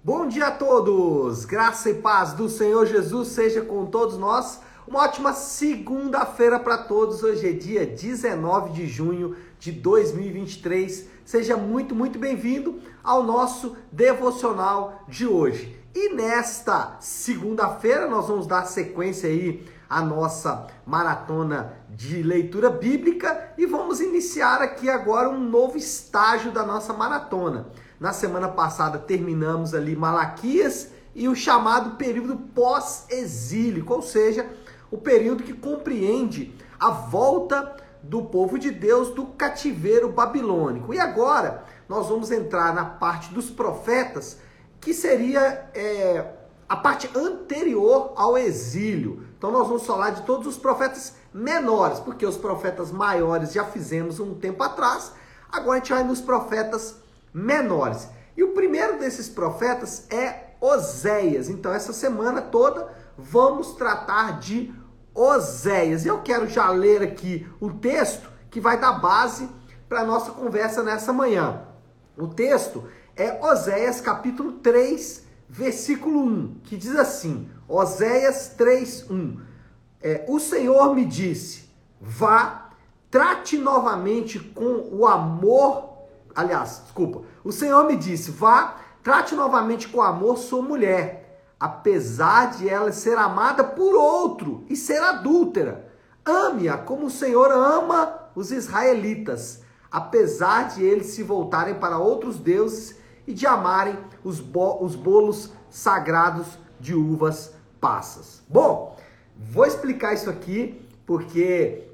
Bom dia a todos! Graça e paz do Senhor Jesus seja com todos nós. Uma ótima segunda-feira para todos. Hoje é dia 19 de junho de 2023. Seja muito, muito bem-vindo ao nosso devocional de hoje. E nesta segunda-feira nós vamos dar sequência aí à nossa maratona de leitura bíblica e vamos iniciar aqui agora um novo estágio da nossa maratona. Na semana passada terminamos ali Malaquias e o chamado período pós-exílico, ou seja, o período que compreende a volta do povo de Deus do cativeiro babilônico. E agora nós vamos entrar na parte dos profetas, que seria é, a parte anterior ao exílio. Então nós vamos falar de todos os profetas menores, porque os profetas maiores já fizemos um tempo atrás. Agora a gente vai nos profetas menores. E o primeiro desses profetas é Oséias. Então, essa semana toda vamos tratar de Oséias. Eu quero já ler aqui o texto que vai dar base para a nossa conversa nessa manhã. O texto é Oséias capítulo 3, versículo 1, que diz assim: Oséias 3, 1. É, o Senhor me disse: vá, trate novamente com o amor Aliás, desculpa. O Senhor me disse: vá, trate novamente com amor sua mulher, apesar de ela ser amada por outro e ser adúltera. Ame-a como o Senhor ama os israelitas, apesar de eles se voltarem para outros deuses e de amarem os, bo os bolos sagrados de uvas passas. Bom, vou explicar isso aqui porque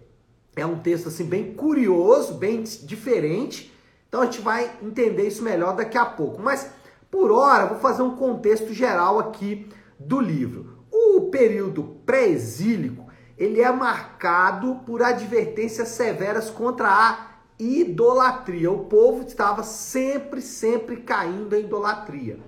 é um texto assim bem curioso, bem diferente então a gente vai entender isso melhor daqui a pouco. Mas por hora, vou fazer um contexto geral aqui do livro. O período pré-exílico, ele é marcado por advertências severas contra a idolatria. O povo estava sempre, sempre caindo em idolatria.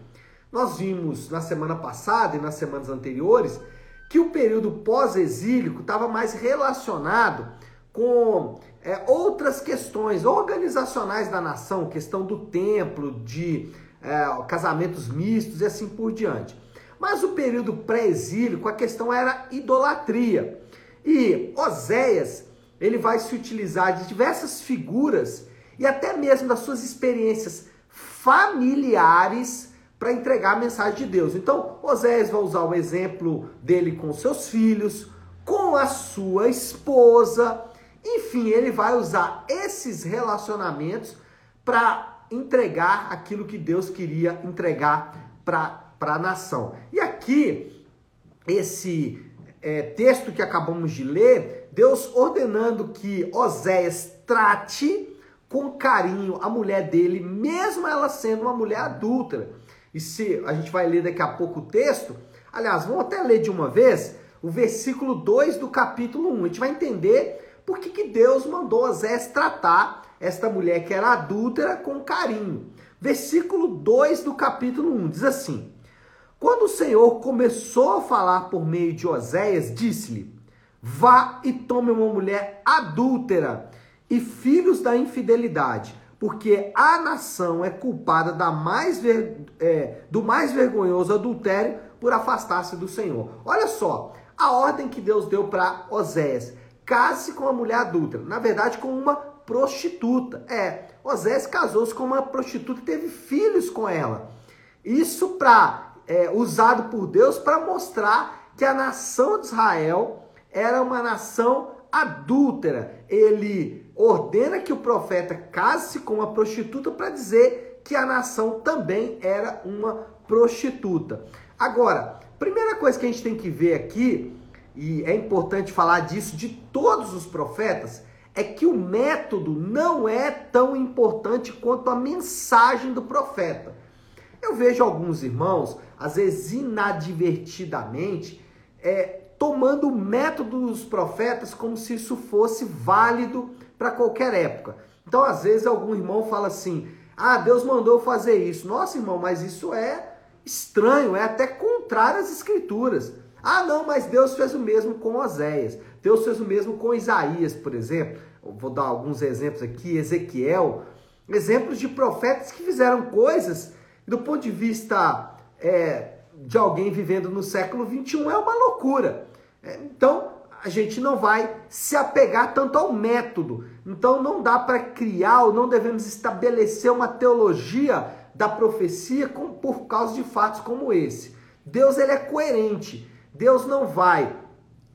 Nós vimos na semana passada e nas semanas anteriores que o período pós-exílico estava mais relacionado com é, outras questões organizacionais da nação, questão do templo, de é, casamentos mistos e assim por diante. Mas o período pré-exílico, a questão era idolatria. E Oséias, ele vai se utilizar de diversas figuras e até mesmo das suas experiências familiares para entregar a mensagem de Deus. Então, Oséias vai usar o exemplo dele com seus filhos, com a sua esposa, enfim, ele vai usar esses relacionamentos para entregar aquilo que Deus queria entregar para a nação. E aqui, esse é, texto que acabamos de ler, Deus ordenando que Oséias trate com carinho a mulher dele, mesmo ela sendo uma mulher adúltera. E se a gente vai ler daqui a pouco o texto, aliás, vamos até ler de uma vez o versículo 2 do capítulo 1. A gente vai entender por que, que Deus mandou Osés tratar esta mulher que era adúltera com carinho? Versículo 2 do capítulo 1 diz assim: Quando o Senhor começou a falar por meio de Oséias, disse-lhe: Vá e tome uma mulher adúltera e filhos da infidelidade, porque a nação é culpada da mais ver, é, do mais vergonhoso adultério por afastar-se do Senhor. Olha só, a ordem que Deus deu para Oséias case com uma mulher adulta. Na verdade, com uma prostituta. É, Osés casou-se com uma prostituta e teve filhos com ela. Isso para é, usado por Deus para mostrar que a nação de Israel era uma nação adúltera. Ele ordena que o profeta case-se com uma prostituta para dizer que a nação também era uma prostituta. Agora, primeira coisa que a gente tem que ver aqui e é importante falar disso de todos os profetas, é que o método não é tão importante quanto a mensagem do profeta. Eu vejo alguns irmãos, às vezes inadvertidamente, é, tomando o método dos profetas como se isso fosse válido para qualquer época. Então, às vezes, algum irmão fala assim: ah, Deus mandou fazer isso. Nossa, irmão, mas isso é estranho, é até contrário às escrituras. Ah, não, mas Deus fez o mesmo com Oséias. Deus fez o mesmo com Isaías, por exemplo. Eu vou dar alguns exemplos aqui. Ezequiel. Exemplos de profetas que fizeram coisas do ponto de vista é, de alguém vivendo no século 21 é uma loucura. É, então, a gente não vai se apegar tanto ao método. Então, não dá para criar ou não devemos estabelecer uma teologia da profecia com, por causa de fatos como esse. Deus ele é coerente. Deus não vai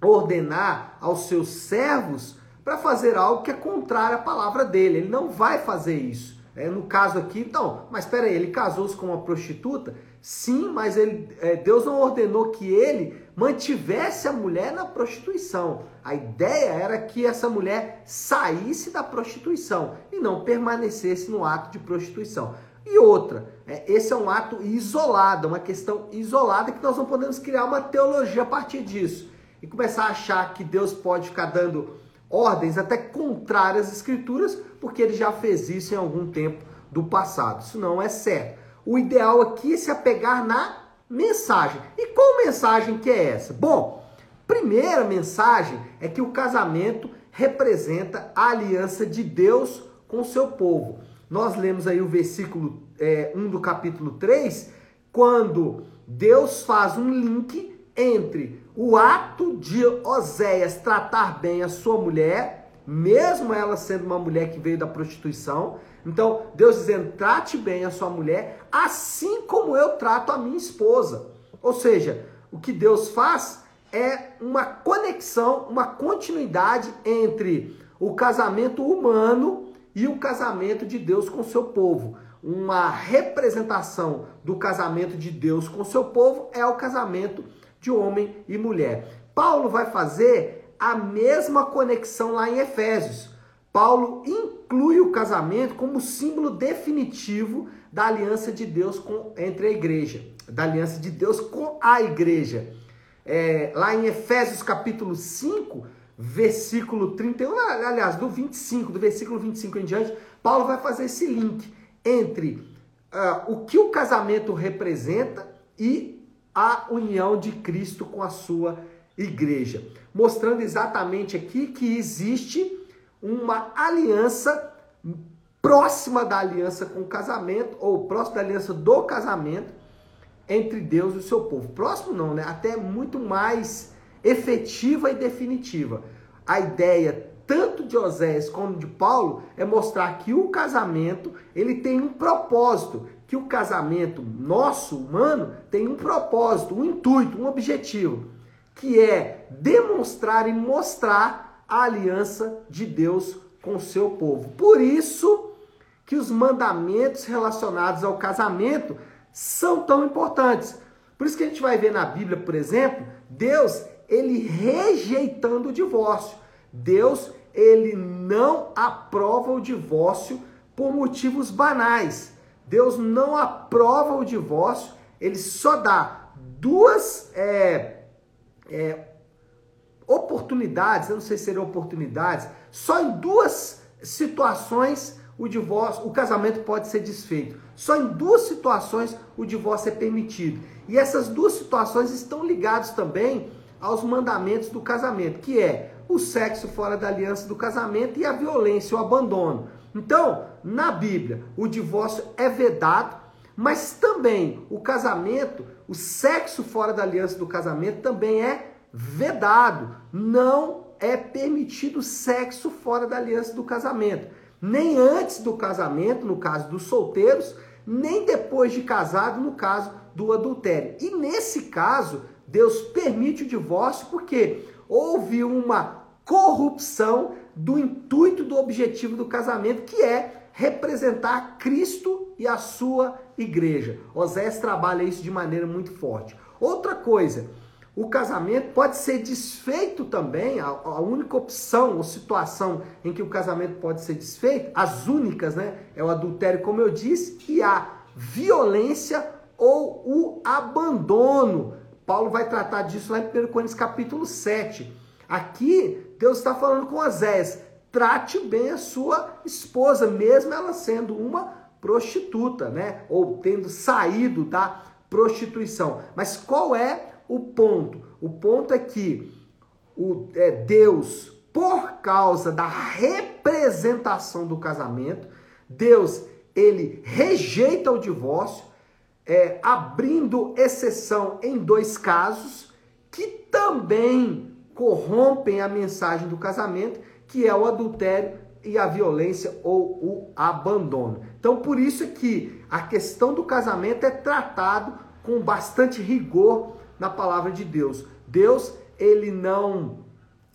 ordenar aos seus servos para fazer algo que é contrário à palavra dele. Ele não vai fazer isso. É, no caso aqui, então, mas espera aí, ele casou-se com uma prostituta? Sim, mas ele, é, Deus não ordenou que ele mantivesse a mulher na prostituição. A ideia era que essa mulher saísse da prostituição e não permanecesse no ato de prostituição. E outra, é, esse é um ato isolado, uma questão isolada que nós não podemos criar uma teologia a partir disso e começar a achar que Deus pode ficar dando ordens até contrárias às escrituras, porque ele já fez isso em algum tempo do passado. Isso não é certo. O ideal aqui é se apegar na mensagem. E qual mensagem que é essa? Bom, primeira mensagem é que o casamento representa a aliança de Deus com o seu povo. Nós lemos aí o versículo é, 1 do capítulo 3, quando Deus faz um link entre o ato de Oséias tratar bem a sua mulher, mesmo ela sendo uma mulher que veio da prostituição. Então, Deus dizendo: trate bem a sua mulher, assim como eu trato a minha esposa. Ou seja, o que Deus faz é uma conexão, uma continuidade entre o casamento humano e o casamento de Deus com o seu povo. Uma representação do casamento de Deus com o seu povo é o casamento de homem e mulher. Paulo vai fazer a mesma conexão lá em Efésios. Paulo inclui o casamento como símbolo definitivo da aliança de Deus com, entre a igreja, da aliança de Deus com a igreja. É, lá em Efésios capítulo 5, versículo 31, aliás, do 25, do versículo 25 em diante, Paulo vai fazer esse link entre uh, o que o casamento representa e a união de Cristo com a sua igreja, mostrando exatamente aqui que existe uma aliança próxima da aliança com o casamento, ou próxima da aliança do casamento entre Deus e o seu povo. Próximo não, né? Até muito mais efetiva e definitiva. A ideia tanto de Osés como de Paulo é mostrar que o casamento ele tem um propósito, que o casamento nosso, humano, tem um propósito, um intuito, um objetivo, que é demonstrar e mostrar a aliança de Deus com o seu povo. Por isso que os mandamentos relacionados ao casamento são tão importantes. Por isso que a gente vai ver na Bíblia, por exemplo, Deus, ele rejeitando o divórcio. Deus, ele não aprova o divórcio por motivos banais. Deus não aprova o divórcio, ele só dá duas é, é, oportunidades, eu não sei se seriam oportunidades, só em duas situações o divórcio, o casamento pode ser desfeito. Só em duas situações o divórcio é permitido. E essas duas situações estão ligadas também aos mandamentos do casamento, que é o sexo fora da aliança do casamento e a violência, o abandono. Então, na Bíblia, o divórcio é vedado, mas também o casamento, o sexo fora da aliança do casamento também é vedado. Não é permitido sexo fora da aliança do casamento. Nem antes do casamento, no caso dos solteiros, nem depois de casado, no caso do adultério. E nesse caso, Deus permite o divórcio porque houve uma corrupção do intuito do objetivo do casamento, que é representar Cristo e a sua igreja. Osés trabalha isso de maneira muito forte. Outra coisa, o casamento pode ser desfeito também, a, a, única opção ou situação em que o casamento pode ser desfeito, as únicas, né? É o adultério, como eu disse, e a violência ou o abandono. Paulo vai tratar disso lá em 1 Coríntios capítulo 7. Aqui, Deus está falando com Osés, trate bem a sua esposa, mesmo ela sendo uma prostituta, né? Ou tendo saído da prostituição. Mas qual é o ponto? O ponto é que o, é, Deus, por causa da representação do casamento, Deus ele rejeita o divórcio, é, abrindo exceção em dois casos que também corrompem a mensagem do casamento, que é o adultério e a violência ou o abandono. Então, por isso que a questão do casamento é tratado com bastante rigor na palavra de Deus. Deus, ele não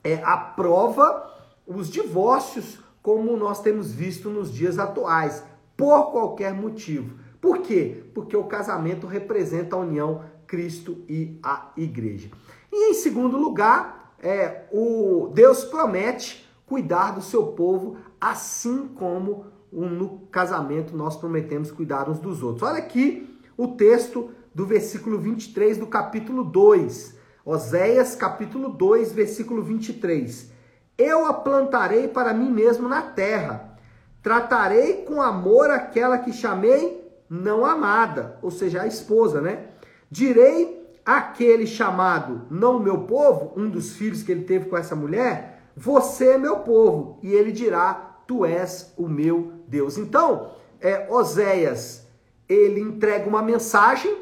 é, aprova os divórcios como nós temos visto nos dias atuais, por qualquer motivo. Por quê? Porque o casamento representa a união Cristo e a igreja. E em segundo lugar, é, o Deus promete cuidar do seu povo, assim como no casamento nós prometemos cuidar uns dos outros. Olha aqui o texto do versículo 23 do capítulo 2. Oséias, capítulo 2, versículo 23. Eu a plantarei para mim mesmo na terra. Tratarei com amor aquela que chamei não amada, ou seja, a esposa, né? Direi àquele chamado não meu povo, um dos filhos que ele teve com essa mulher, você é meu povo. E ele dirá, tu és o meu Deus. Então, é, Oséias, ele entrega uma mensagem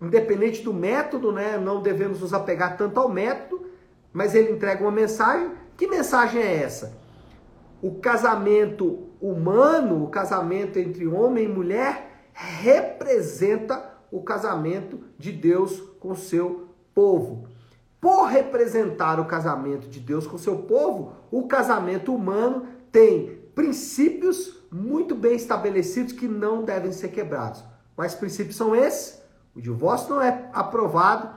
independente do método, né? Não devemos nos apegar tanto ao método, mas ele entrega uma mensagem. Que mensagem é essa? O casamento humano, o casamento entre homem e mulher, representa o casamento de Deus com o seu povo. Por representar o casamento de Deus com o seu povo, o casamento humano tem princípios muito bem estabelecidos que não devem ser quebrados. Quais princípios são esses? O divórcio não é aprovado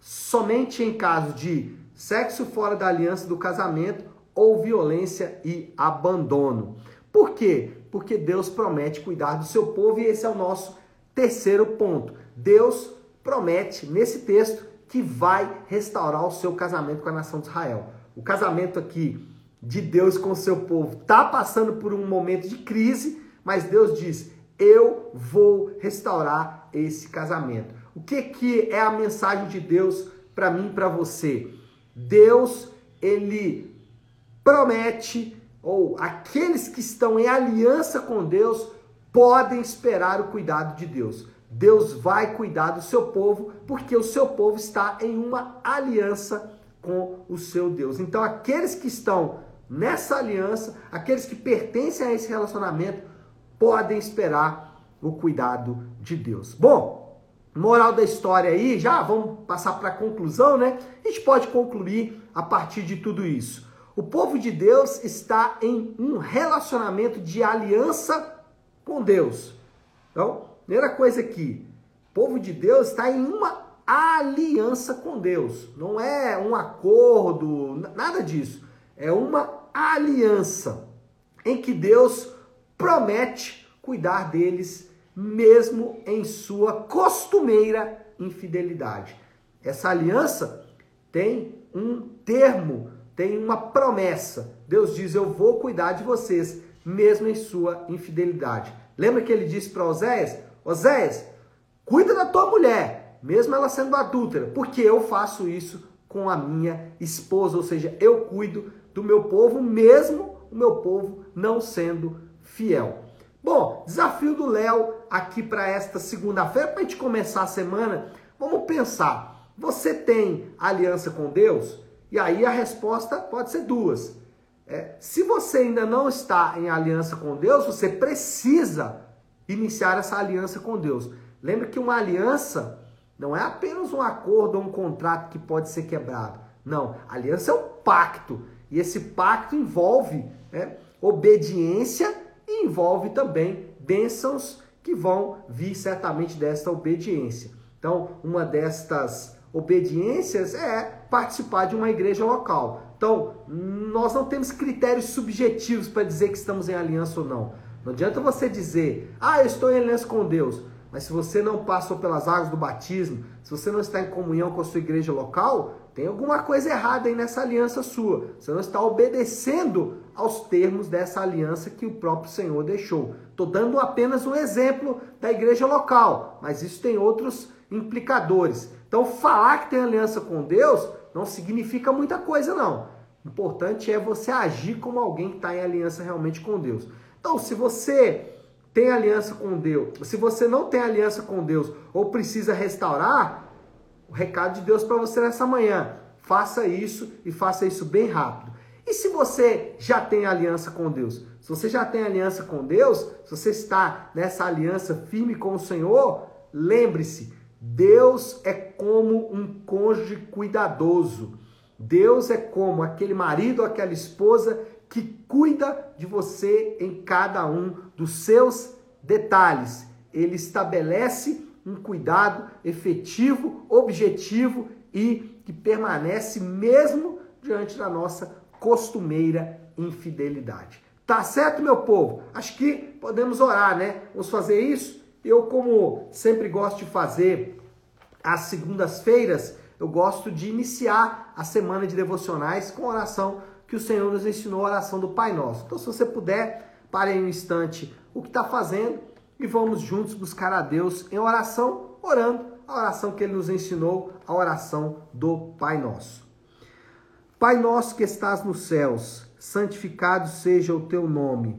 somente em caso de sexo fora da aliança do casamento ou violência e abandono. Por quê? Porque Deus promete cuidar do seu povo e esse é o nosso terceiro ponto. Deus promete nesse texto que vai restaurar o seu casamento com a nação de Israel. O casamento aqui de Deus com o seu povo está passando por um momento de crise, mas Deus diz: eu vou restaurar esse casamento. O que, que é a mensagem de Deus para mim e para você? Deus, ele promete, ou aqueles que estão em aliança com Deus, podem esperar o cuidado de Deus. Deus vai cuidar do seu povo, porque o seu povo está em uma aliança com o seu Deus. Então, aqueles que estão nessa aliança, aqueles que pertencem a esse relacionamento, podem esperar o cuidado de Deus. Bom, moral da história aí, já vamos passar para a conclusão, né? A gente pode concluir a partir de tudo isso. O povo de Deus está em um relacionamento de aliança com Deus. Então, primeira coisa aqui, o povo de Deus está em uma aliança com Deus. Não é um acordo, nada disso. É uma aliança em que Deus promete cuidar deles, mesmo em sua costumeira infidelidade. Essa aliança tem um termo, tem uma promessa. Deus diz: Eu vou cuidar de vocês, mesmo em sua infidelidade. Lembra que ele disse para Oséias: Oséias, cuida da tua mulher, mesmo ela sendo adúltera, porque eu faço isso com a minha esposa, ou seja, eu cuido do meu povo, mesmo o meu povo não sendo fiel. Bom, desafio do Léo aqui para esta segunda-feira, para a gente começar a semana. Vamos pensar: você tem aliança com Deus? E aí a resposta pode ser duas. É, se você ainda não está em aliança com Deus, você precisa iniciar essa aliança com Deus. Lembre que uma aliança não é apenas um acordo ou um contrato que pode ser quebrado. Não, aliança é um pacto. E esse pacto envolve né, obediência e envolve também bênçãos que vão vir certamente desta obediência. Então, uma destas obediências é participar de uma igreja local. Então, nós não temos critérios subjetivos para dizer que estamos em aliança ou não. Não adianta você dizer, ah, eu estou em aliança com Deus, mas se você não passou pelas águas do batismo, se você não está em comunhão com a sua igreja local, tem alguma coisa errada aí nessa aliança sua. Você não está obedecendo aos termos dessa aliança que o próprio Senhor deixou. Estou dando apenas um exemplo da igreja local, mas isso tem outros implicadores. Então, falar que tem aliança com Deus não significa muita coisa, não. O importante é você agir como alguém que está em aliança realmente com Deus. Então, se você tem aliança com Deus, se você não tem aliança com Deus ou precisa restaurar, o recado de Deus para você nessa manhã, faça isso e faça isso bem rápido. E se você já tem aliança com Deus? Se você já tem aliança com Deus, se você está nessa aliança firme com o Senhor, lembre-se, Deus é como um cônjuge cuidadoso. Deus é como aquele marido, aquela esposa que cuida de você em cada um dos seus detalhes. Ele estabelece um cuidado efetivo, objetivo e que permanece mesmo diante da nossa costumeira infidelidade. Tá certo, meu povo? Acho que podemos orar, né? Vamos fazer isso? Eu, como sempre gosto de fazer às segundas-feiras, eu gosto de iniciar a semana de devocionais com a oração que o Senhor nos ensinou, a oração do Pai Nosso. Então, se você puder, pare aí um instante o que está fazendo e vamos juntos buscar a Deus em oração, orando a oração que Ele nos ensinou, a oração do Pai Nosso. Pai nosso que estás nos céus, santificado seja o teu nome.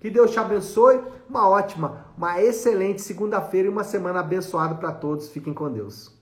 Que Deus te abençoe. Uma ótima, uma excelente segunda-feira e uma semana abençoada para todos. Fiquem com Deus.